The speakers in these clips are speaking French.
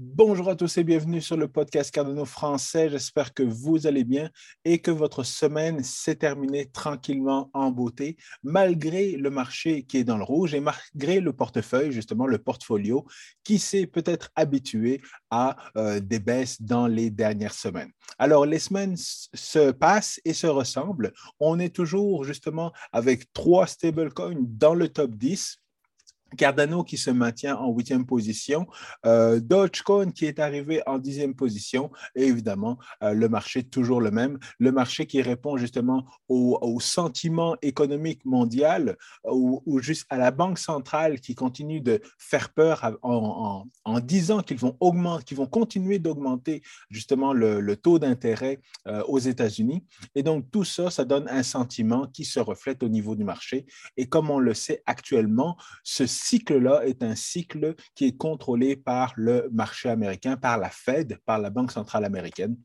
Bonjour à tous et bienvenue sur le podcast Cardano français. J'espère que vous allez bien et que votre semaine s'est terminée tranquillement en beauté, malgré le marché qui est dans le rouge et malgré le portefeuille, justement le portfolio, qui s'est peut-être habitué à euh, des baisses dans les dernières semaines. Alors, les semaines se passent et se ressemblent. On est toujours justement avec trois stablecoins dans le top 10 Cardano qui se maintient en huitième position, euh, Dogecoin qui est arrivé en dixième position, et évidemment, euh, le marché toujours le même, le marché qui répond justement au, sentiment économique mondial ou, juste à la Banque centrale qui continue de faire peur en, disant qu'ils vont augmenter, vont continuer d'augmenter justement le, taux d'intérêt euh, aux États-Unis. Et donc, tout ça, ça donne un sentiment qui se reflète au niveau du marché. Et comme on le sait actuellement, ce cycle-là est un cycle qui est contrôlé par le marché américain, par la Fed, par la Banque centrale américaine.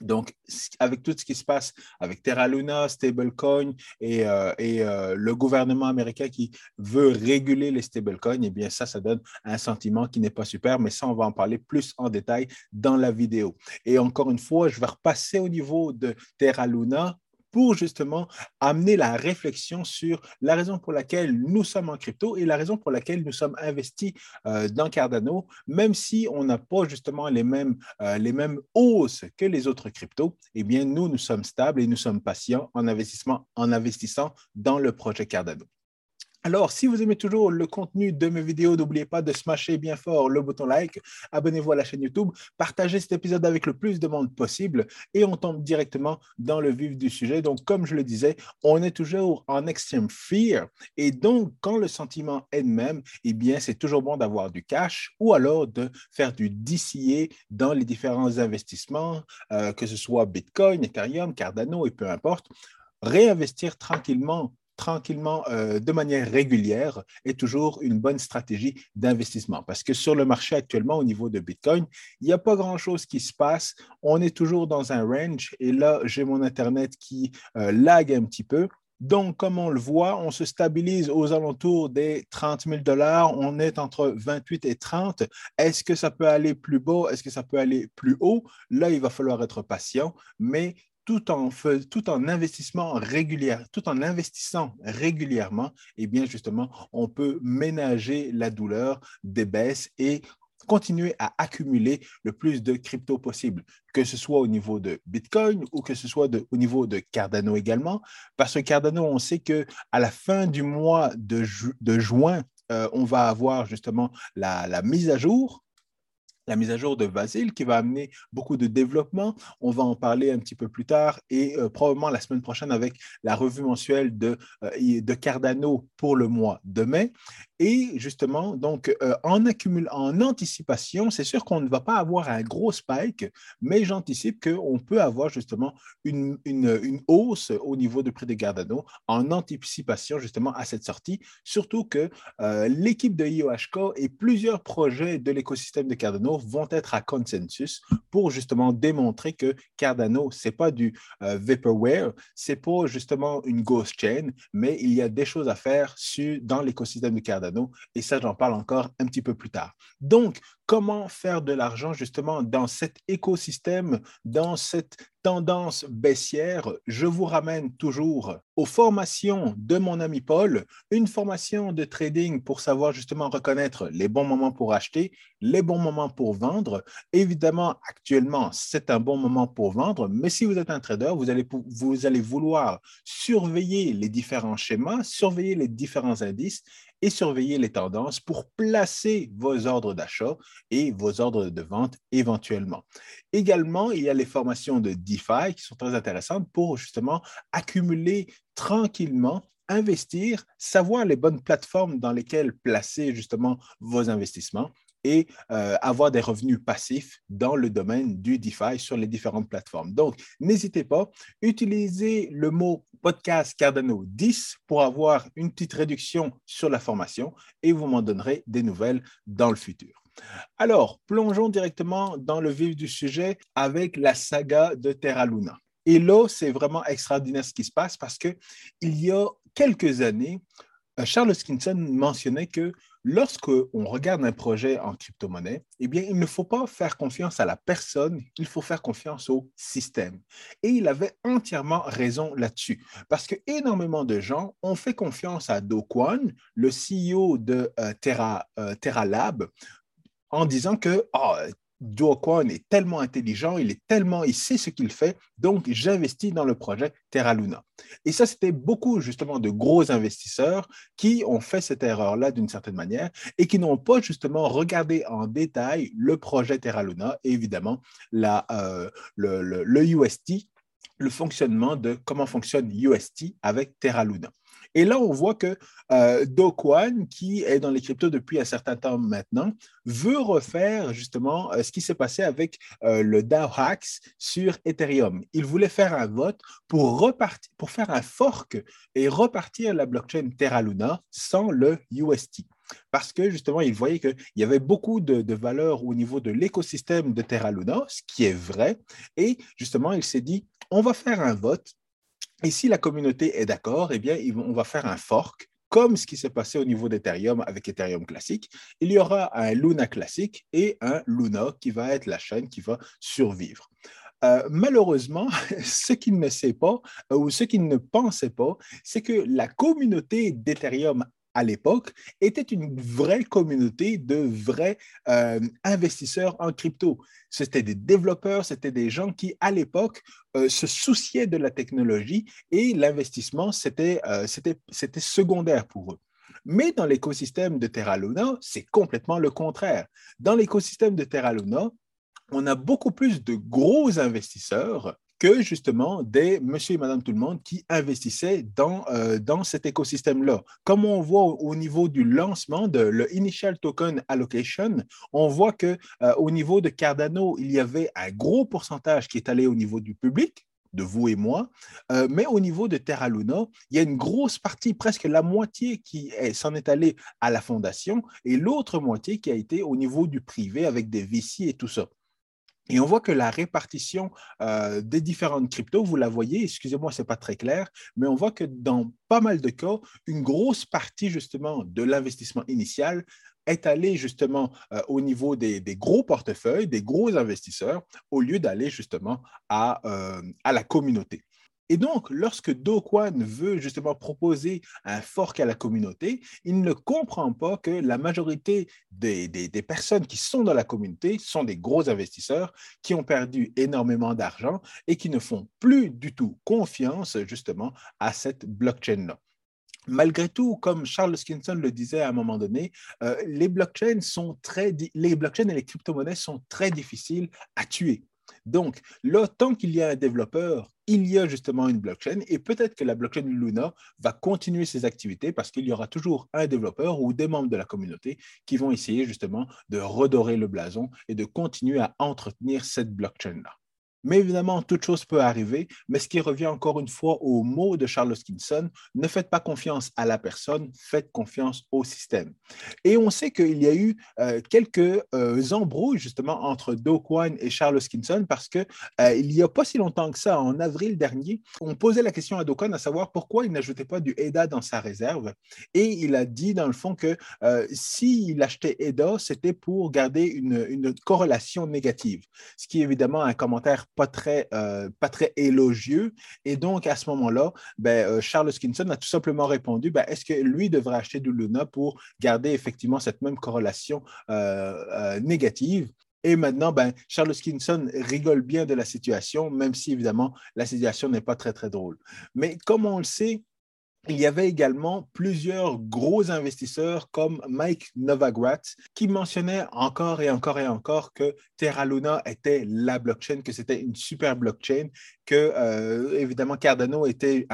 Donc, avec tout ce qui se passe avec Terra Luna, stablecoin et, euh, euh, le gouvernement américain qui veut réguler les stablecoins, eh bien, ça, ça donne un sentiment qui n'est pas super, mais ça, on va en parler plus en détail dans la vidéo. Et encore une fois, je vais repasser au niveau de Terra Luna pour justement amener la réflexion sur la raison pour laquelle nous sommes en crypto et la raison pour laquelle nous sommes investis euh, dans Cardano, même si on n'a pas justement les mêmes, euh, les mêmes hausses que les autres cryptos, eh bien, nous, nous sommes stables et nous sommes patients en, investissement, en investissant dans le projet Cardano. Alors, si vous aimez toujours le contenu de mes vidéos, n'oubliez pas de smasher bien fort le bouton like, abonnez-vous à la chaîne YouTube, partagez cet épisode avec le plus de monde possible et on tombe directement dans le vif du sujet. Donc, comme je le disais, on est toujours en extreme fear et donc, quand le sentiment est de même, eh bien, c'est toujours bon d'avoir du cash ou alors de faire du DCA dans les différents investissements, euh, que ce soit Bitcoin, Ethereum, Cardano et peu importe réinvestir tranquillement tranquillement euh, de manière régulière est toujours une bonne stratégie d'investissement. Parce que sur le marché actuellement, au niveau de Bitcoin, il n'y a pas grand-chose qui se passe. On est toujours dans un range et là, j'ai mon Internet qui euh, lag un petit peu. Donc, comme on le voit, on se stabilise aux alentours des 30 000 dollars. On est entre 28 et 30. Est-ce que ça peut aller plus bas? Est-ce que ça peut aller plus haut? Là, il va falloir être patient, mais tout en, investissement régulier, tout en investissant régulièrement, eh bien justement, on peut ménager la douleur des baisses et continuer à accumuler le plus de crypto possible, que ce soit au niveau de Bitcoin ou que ce soit au niveau de Cardano également, parce que Cardano, on sait que à la fin du mois de, juin, euh, on va avoir justement la mise à jour la mise à jour de Vasile qui va amener beaucoup de développement. On va en parler un petit peu plus tard et euh, probablement la semaine prochaine avec la revue mensuelle de, euh, de Cardano pour le mois de mai. Et justement, donc, euh, en, anticipation, c'est sûr qu'on ne va pas avoir un gros spike, mais j'anticipe qu'on peut avoir justement une, une, hausse au niveau du prix de Cardano en anticipation justement à cette sortie, surtout que l'équipe de IOHK et plusieurs projets de l'écosystème de Cardano vont être à consensus pour justement démontrer que Cardano, ce n'est pas du euh, vaporware, ce n'est pas justement une ghost chain, mais il y a des choses à faire sur, dans l'écosystème de Cardano et ça, j'en parle encore un petit peu plus tard. Donc, comment faire de l'argent justement dans cet écosystème, dans cette tendance baissière, je vous ramène toujours aux formations de mon ami Paul, une formation de trading pour savoir justement reconnaître les bons moments pour acheter, les bons moments pour vendre. Évidemment, actuellement, c'est un bon moment pour vendre, mais si vous êtes un trader, vous allez, vous allez vouloir surveiller les différents schémas, surveiller les différents indices et surveiller les tendances pour placer vos ordres d'achat et vos ordres de vente éventuellement. Également, il y a les formations de DeFi qui sont très intéressantes pour justement accumuler tranquillement investir, savoir les bonnes plateformes dans lesquelles placer justement vos investissements et euh, avoir des revenus passifs dans le domaine du DeFi sur les différentes plateformes. Donc, n'hésitez pas, utilisez le mot podcast Cardano 10 pour avoir une petite réduction sur la formation et vous m'en donnerez des nouvelles dans le futur. Alors, plongeons directement dans le vif du sujet avec la saga de Terra Luna. Et là, c'est vraiment extraordinaire ce qui se passe parce qu'il y a quelques années, Euh, Charles Hoskinson mentionnait que lorsqu'on regarde un projet en crypto-monnaie, eh il ne faut pas faire confiance à la personne, il faut faire confiance au système. Et il avait entièrement raison là-dessus, parce que énormément de gens ont fait confiance à Do Kwon, le CEO de euh, Terra, euh, en disant que oh, Do Kwon est tellement intelligent, il est tellement, il sait ce qu'il fait, donc j'investis dans le projet Terra Luna. Et ça, c'était beaucoup justement de gros investisseurs qui ont fait cette erreur-là d'une certaine manière et qui n'ont pas justement regardé en détail le projet Terra Luna et évidemment euh, le, le UST, le fonctionnement de comment fonctionne UST avec Terra Luna. Et là, on voit que euh, qui est dans les cryptos depuis un certain temps maintenant, veut refaire justement euh, ce qui s'est passé avec euh, le DAO Hacks sur Ethereum. Il voulait faire un vote pour faire un fork et repartir la blockchain Terra Luna sans le UST parce que justement, il voyait qu'il y avait beaucoup de, de valeur au niveau de l'écosystème de Terra Luna, ce qui est vrai. Et justement, il s'est dit, on va faire un vote et si la communauté est d'accord, eh bien, on va faire un fork, comme ce qui s'est passé au niveau d'Ethereum avec Ethereum classique. Il y aura un Luna classique et un Luna qui va être la chaîne qui va survivre. Euh, malheureusement, ce qu'il ne sait pas euh, ou ce qu'il ne pensait pas, c'est que la communauté d'Ethereum à l'époque était une vraie communauté de vrais euh, investisseurs en crypto. C'était des développeurs, c'était des gens qui, à l'époque, euh, se souciaient de la technologie et l'investissement, c'était euh, secondaire pour eux. Mais dans l'écosystème de Terra Luna, c'est complètement le contraire. Dans l'écosystème de Terra Luna, on a beaucoup plus de gros investisseurs que justement des monsieur et madame tout le monde qui investissaient dans, euh, dans cet écosystème-là. Comme on voit au, niveau du lancement de le Initial Token Allocation, on voit que euh, au niveau de Cardano, il y avait un gros pourcentage qui est allé au niveau du public, de vous et moi. Euh, mais au niveau de Terra Luna, il y a une grosse partie, presque la moitié qui s'en est allée à la fondation et l'autre moitié qui a été au niveau du privé avec des VC et tout ça. Et on voit que la répartition euh, des différentes cryptos, vous la voyez, excusez-moi, ce n'est pas très clair, mais on voit que dans pas mal de cas, une grosse partie justement de l'investissement initial est allée justement euh, au niveau des, gros portefeuilles, des gros investisseurs, au lieu d'aller justement à, euh, à la communauté. Et donc, lorsque Do Kwon veut justement proposer un fork à la communauté, il ne comprend pas que la majorité des, personnes qui sont dans la communauté sont des gros investisseurs qui ont perdu énormément d'argent et qui ne font plus du tout confiance justement à cette blockchain-là. Malgré tout, comme Charles Skinson le disait à un moment donné, euh, les blockchains sont les blockchains et les crypto-monnaies sont très difficiles à tuer. Donc, là, tant qu'il y a un développeur, il y a justement une blockchain et peut-être que la blockchain Luna va continuer ses activités parce qu'il y aura toujours un développeur ou des membres de la communauté qui vont essayer justement de redorer le blason et de continuer à entretenir cette blockchain-là. Mais évidemment, toute chose peut arriver, mais ce qui revient encore une fois au mot de Charles Hoskinson, ne faites pas confiance à la personne, faites confiance au système. Et on sait qu'il y a eu euh, quelques euh, embrouilles justement entre Do Kwon et Charles Hoskinson parce que euh, n'y a pas si longtemps que ça, en avril dernier, on posait la question à Do Kwon à savoir pourquoi il n'ajoutait pas du EDA dans sa réserve. Et il a dit dans le fond que s'il achetait EDA, c'était pour garder une corrélation négative, ce qui est évidemment un commentaire pas très, euh, pas très élogieux. Et donc, à ce moment-là, ben, euh, Charles Skinson a tout simplement répondu, ben, est-ce que lui devrait acheter du Luna pour garder effectivement cette même corrélation euh, négative? Et maintenant, ben, Charles Skinson rigole bien de la situation, même si évidemment la situation n'est pas très, très drôle. Mais comme on le sait, il y avait également plusieurs gros investisseurs comme Mike Novogratz qui mentionnaient encore et encore et encore que Terra Luna était la blockchain, que c'était une super blockchain, que euh, évidemment Cardano était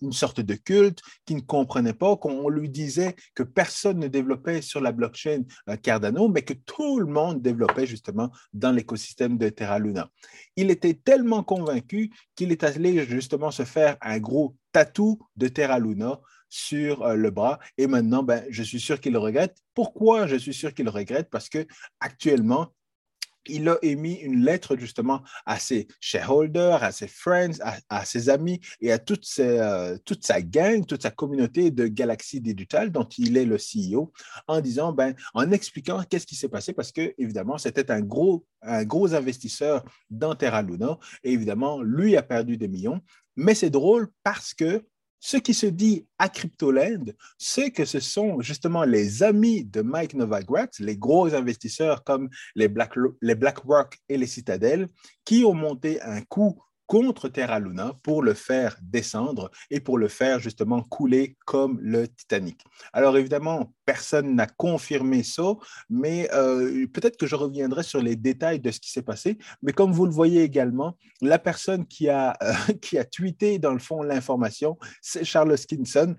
une sorte de culte, qui ne comprenait pas, qu'on lui disait que personne ne développait sur la blockchain euh, Cardano, mais que tout le monde développait justement dans l'écosystème de Terra Luna. Il était tellement convaincu qu'il est allé justement se faire un gros tatou de Terra Luna sur euh, le bras. Et maintenant, ben, je suis sûr qu'il le regrette. Pourquoi je suis sûr qu'il le regrette? Parce que actuellement, il a émis une lettre justement à ses shareholders, à ses friends, à, ses amis et à toute, euh, toute, sa gang, toute sa communauté de Galaxy Digital dont il est le CEO, en disant, ben, en expliquant qu'est-ce qui s'est passé parce que évidemment c'était un gros, un gros investisseur dans Terra Luna et évidemment lui a perdu des millions. Mais c'est drôle parce que ce qui se dit à Cryptoland, c'est que ce sont justement les amis de Mike Novogratz, les gros investisseurs comme les, BlackRock et les Citadel, qui ont monté un coup contre Terra Luna pour le faire descendre et pour le faire justement couler comme le Titanic. Alors évidemment, personne n'a confirmé ça, mais euh, peut-être que je reviendrai sur les détails de ce qui s'est passé. Mais comme vous le voyez également, la personne qui a, euh, qui a tweeté dans le fond l'information, c'est Charles Skinson,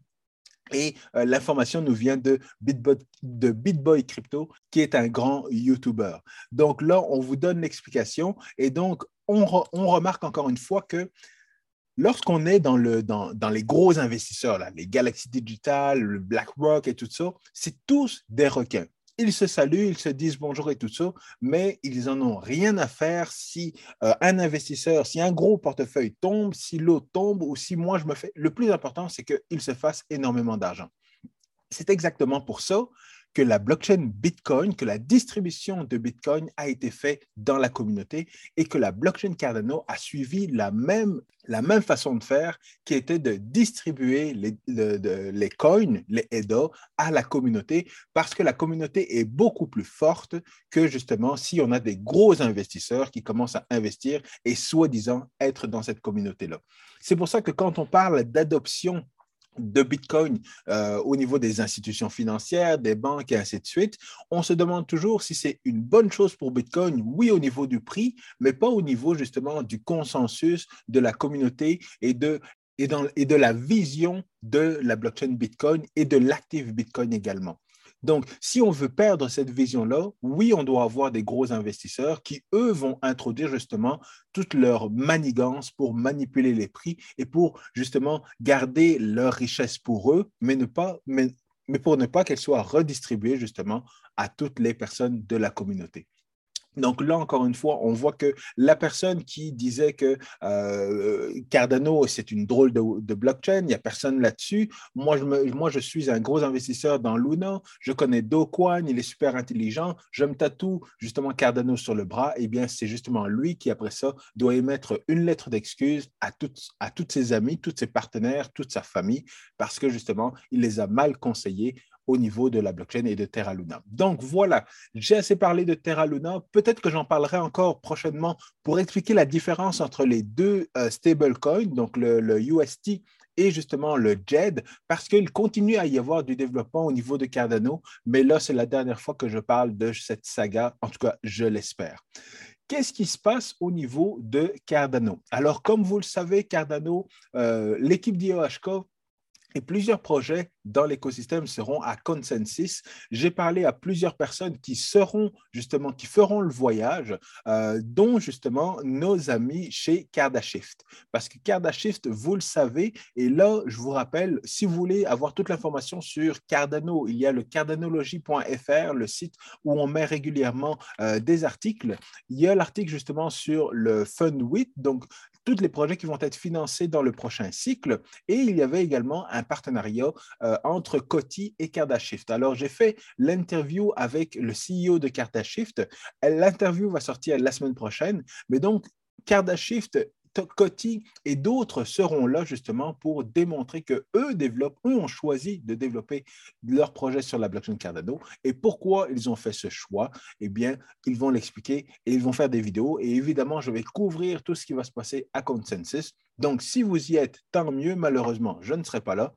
et euh, l'information nous vient de BitBoy, de BitBoy Crypto, qui est un grand YouTuber. Donc là, on vous donne l'explication. Et donc, on, remarque encore une fois que lorsqu'on est dans, le, dans, dans, les gros investisseurs, les Galaxy Digital, le BlackRock et tout ça, c'est tous des requins. Ils se saluent, ils se disent bonjour et tout ça, mais ils n'en ont rien à faire si euh, un investisseur, si un gros portefeuille tombe, si l'autre tombe ou si moi je me fais. Le plus important, c'est qu'il se fasse énormément d'argent. C'est exactement pour ça que la blockchain Bitcoin, que la distribution de Bitcoin a été faite dans la communauté et que la blockchain Cardano a suivi la même, façon de faire qui était de distribuer les, les coins, les EDA à la communauté parce que la communauté est beaucoup plus forte que justement si on a des gros investisseurs qui commencent à investir et soi-disant être dans cette communauté-là. C'est pour ça que quand on parle d'adoption de Bitcoin euh, au niveau des institutions financières, des banques et ainsi de suite, on se demande toujours si c'est une bonne chose pour Bitcoin, oui au niveau du prix, mais pas au niveau justement du consensus de la communauté et de, et, et de la vision de la blockchain Bitcoin et de l'actif Bitcoin également. Donc, si on veut perdre cette vision-là, oui, on doit avoir des gros investisseurs qui, eux, vont introduire justement toute leur manigance pour manipuler les prix et pour justement garder leur richesse pour eux, mais, mais pour ne pas qu'elle soit redistribuée justement à toutes les personnes de la communauté. Donc là, encore une fois, on voit que la personne qui disait que euh, Cardano, c'est une drôle de, blockchain, il n'y a personne là-dessus. Moi je, suis un gros investisseur dans Luna, je connais Doquan, il est super intelligent, je me tatoue justement Cardano sur le bras. Eh bien, c'est justement lui qui, après ça, doit émettre une lettre d'excuse à, toutes, ses amis, tous ses partenaires, toute sa famille, parce que justement, il les a mal conseillés au niveau de la blockchain et de Terra Luna. Donc voilà, j'ai assez parlé de Terra Luna. Peut-être que j'en parlerai encore prochainement pour expliquer la différence entre les deux euh, stablecoins, donc le, UST et justement le JED, parce qu'il continue à y avoir du développement au niveau de Cardano, mais là, c'est la dernière fois que je parle de cette saga, en tout cas, je l'espère. Qu'est-ce qui se passe au niveau de Cardano? Alors, comme vous le savez, Cardano, euh, l'équipe d'IOHK et plusieurs projets dans l'écosystème seront à consensus. J'ai parlé à plusieurs personnes qui seront justement, qui feront le voyage, euh, dont justement nos amis chez Cardashift. Parce que Cardashift, vous le savez, et là, je vous rappelle, si vous voulez avoir toute l'information sur Cardano, il y a le cardanologie.fr, le site où on met régulièrement euh, des articles. Il y a l'article justement sur le Fund 8, donc tous les projets qui vont être financés dans le prochain cycle. Et il y avait également un partenariat euh, entre Coty et Cardashift. Alors, j'ai fait l'interview avec le CEO de Cardashift. L'interview va sortir la semaine prochaine. Mais donc, Cardashift Coty et d'autres seront là justement pour démontrer que eux développent, eux ont choisi de développer leur projet sur la blockchain Cardano et pourquoi ils ont fait ce choix? Eh bien, ils vont l'expliquer et ils vont faire des vidéos et évidemment, je vais couvrir tout ce qui va se passer à Consensus. Donc, si vous y êtes, tant mieux. Malheureusement, je ne serai pas là.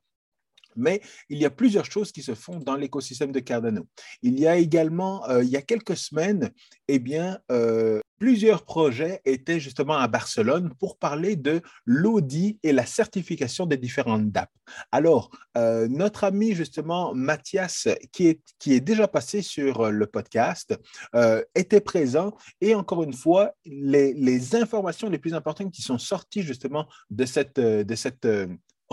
Mais il y a plusieurs choses qui se font dans l'écosystème de Cardano. Il y a également, euh, il y a quelques semaines, eh bien, euh, plusieurs projets étaient justement à Barcelone pour parler de l'audit et la certification des différentes DAP. Alors, euh, notre ami justement Mathias, qui est, qui est déjà passé sur le podcast, était présent et encore une fois, les, les, informations les plus importantes qui sont sorties justement de cette, de cette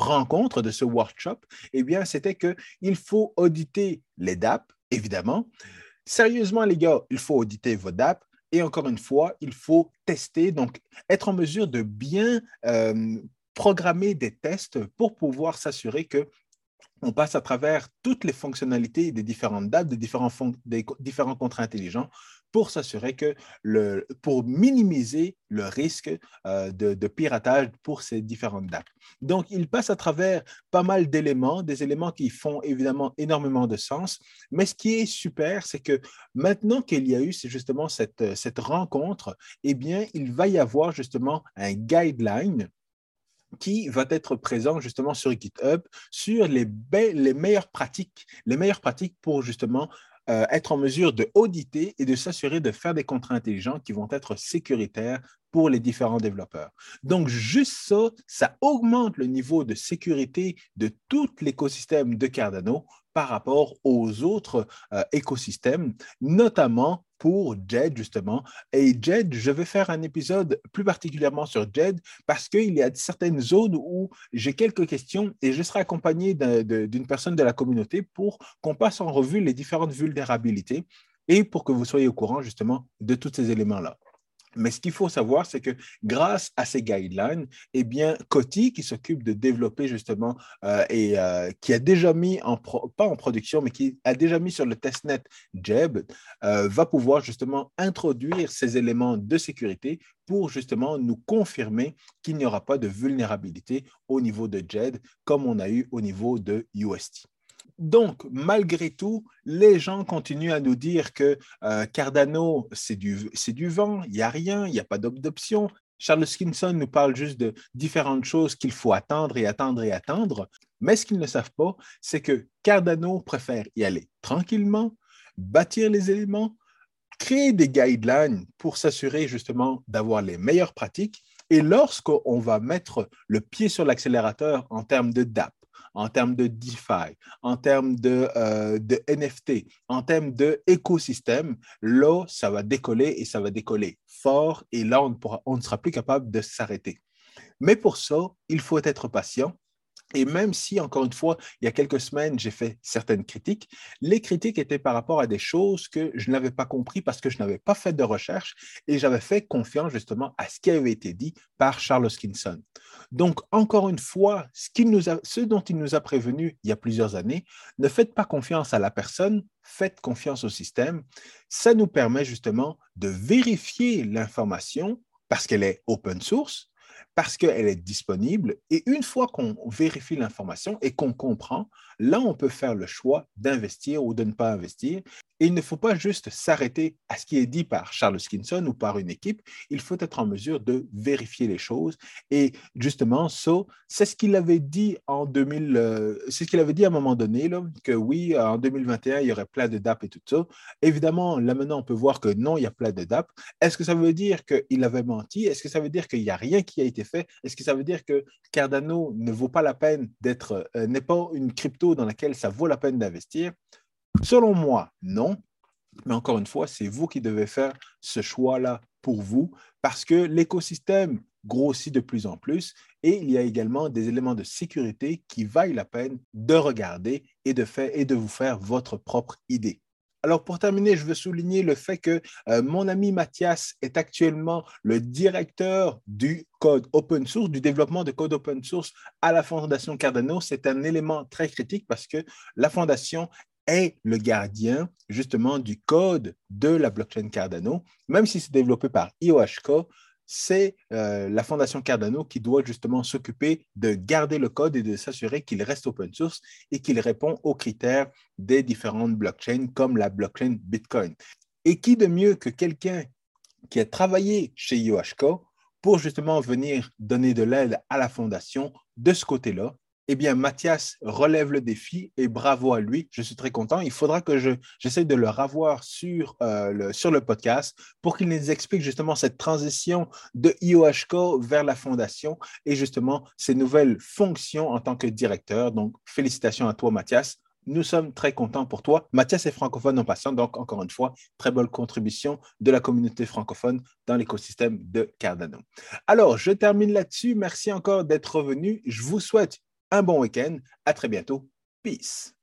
rencontre, de ce workshop, eh bien, c'était qu'il faut auditer les DAP, évidemment. Sérieusement, les gars, il faut auditer vos DAP. Et encore une fois, il faut tester, donc être en mesure de bien euh, programmer des tests pour pouvoir s'assurer que on passe à travers toutes les fonctionnalités des différentes dates, des différents, des différents contrats intelligents pour s'assurer que, le, pour minimiser le risque euh, de, piratage pour ces différentes dates. Donc, il passe à travers pas mal d'éléments, des éléments qui font évidemment énormément de sens, mais ce qui est super, c'est que maintenant qu'il y a eu justement cette, cette rencontre, eh bien, il va y avoir justement un guideline qui va être présent justement sur GitHub sur les, les meilleures pratiques, les meilleures pratiques pour justement euh, être en mesure de auditer et de s'assurer de faire des contrats intelligents qui vont être sécuritaires pour les différents développeurs. Donc, juste ça, ça augmente le niveau de sécurité de tout l'écosystème de Cardano par rapport aux autres euh, écosystèmes, notamment pour JED, justement. Et JED, je vais faire un épisode plus particulièrement sur JED parce qu'il y a certaines zones où j'ai quelques questions et je serai accompagné d'une personne de la communauté pour qu'on passe en revue les différentes vulnérabilités et pour que vous soyez au courant, justement, de tous ces éléments-là. Mais ce qu'il faut savoir, c'est que grâce à ces guidelines, eh Coty, qui s'occupe de développer justement euh, et euh, qui a déjà mis en, pas en production, mais qui a déjà mis sur le testnet Jeb, euh, va pouvoir justement introduire ces éléments de sécurité pour justement nous confirmer qu'il n'y aura pas de vulnérabilité au niveau de JED comme on a eu au niveau de UST. Donc, malgré tout, les gens continuent à nous dire que euh, Cardano, c'est du, du, vent, il n'y a rien, il n'y a pas d'option. Charles Skinson nous parle juste de différentes choses qu'il faut attendre et attendre et attendre. Mais ce qu'ils ne savent pas, c'est que Cardano préfère y aller tranquillement, bâtir les éléments, créer des guidelines pour s'assurer justement d'avoir les meilleures pratiques. Et lorsqu'on va mettre le pied sur l'accélérateur en termes de DAP, en termes de DeFi, en termes de, euh, NFT, en termes d'écosystème, là, ça va décoller et ça va décoller fort et là, on ne sera plus capable de s'arrêter. Mais pour ça, il faut être patient et même si, encore une fois, il y a quelques semaines, j'ai fait certaines critiques, les critiques étaient par rapport à des choses que je n'avais pas compris parce que je n'avais pas fait de recherche et j'avais fait confiance justement à ce qui avait été dit par Charles Hoskinson. Donc, encore une fois, ce, dont il nous a prévenu il y a plusieurs années, ne faites pas confiance à la personne, faites confiance au système. Ça nous permet justement de vérifier l'information parce qu'elle est open source, parce qu'elle est disponible. Et une fois qu'on vérifie l'information et qu'on comprend, là, on peut faire le choix d'investir ou de ne pas investir. Et il ne faut pas juste s'arrêter à ce qui est dit par Charles Skinson ou par une équipe. Il faut être en mesure de vérifier les choses. Et justement, ça, c'est ce qu'il avait dit en 2000, euh, c'est ce qu'il avait dit à un moment donné, que oui, en 2021, il y aurait plein de DAP et tout ça. Évidemment, là maintenant, on peut voir que non, il y a plein de DAP. Est-ce que ça veut dire qu'il avait menti? Est-ce que ça veut dire qu'il n'y a rien qui a été fait? Est-ce que ça veut dire que Cardano ne vaut pas la peine d'être, euh, n'est pas une crypto dans laquelle ça vaut la peine d'investir? Selon moi, non. Mais encore une fois, c'est vous qui devez faire ce choix-là pour vous parce que l'écosystème grossit de plus en plus et il y a également des éléments de sécurité qui vaillent la peine de regarder et de, faire, et de vous faire votre propre idée. Alors, pour terminer, je veux souligner le fait que euh, mon ami Mathias est actuellement le directeur du code open source, du développement de code open source à la Fondation Cardano. C'est un élément très critique parce que la Fondation est le gardien justement du code de la blockchain Cardano, même si c'est développé par IOHK, c'est euh, la fondation Cardano qui doit justement s'occuper de garder le code et de s'assurer qu'il reste open source et qu'il répond aux critères des différentes blockchains comme la blockchain Bitcoin. Et qui de mieux que quelqu'un qui a travaillé chez IOHK pour justement venir donner de l'aide à la fondation de ce côté-là eh bien, Mathias relève le défi et bravo à lui. Je suis très content. Il faudra que je, j'essaie de le revoir sur, euh, le, sur le podcast pour qu'il nous explique justement cette transition de IOHCO vers la fondation et justement ses nouvelles fonctions en tant que directeur. Donc, félicitations à toi, Mathias. Nous sommes très contents pour toi. Mathias est francophone en passant, donc encore une fois, très bonne contribution de la communauté francophone dans l'écosystème de Cardano. Alors, je termine là-dessus. Merci encore d'être revenu. Je vous souhaite un bon week-end. À très bientôt. Peace.